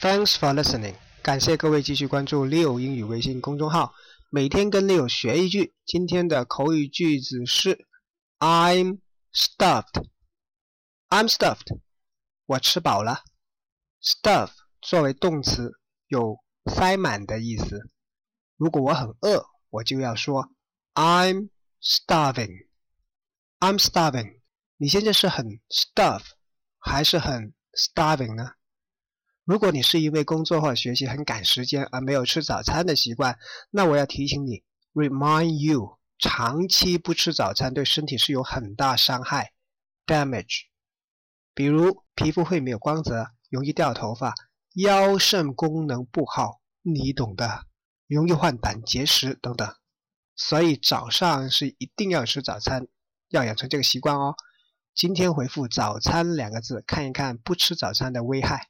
Thanks for listening，感谢各位继续关注 Leo 英语微信公众号，每天跟 Leo 学一句。今天的口语句子是 I'm stuffed。I'm stuffed，我吃饱了。Stuff 作为动词有塞满的意思。如果我很饿，我就要说 I'm starving。I'm starving。你现在是很 stuff 还是很 starving 呢？如果你是因为工作或学习很赶时间而没有吃早餐的习惯，那我要提醒你，remind you，长期不吃早餐对身体是有很大伤害，damage。比如皮肤会没有光泽，容易掉头发，腰肾功能不好，你懂的，容易患胆结石等等。所以早上是一定要吃早餐，要养成这个习惯哦。今天回复“早餐”两个字，看一看不吃早餐的危害。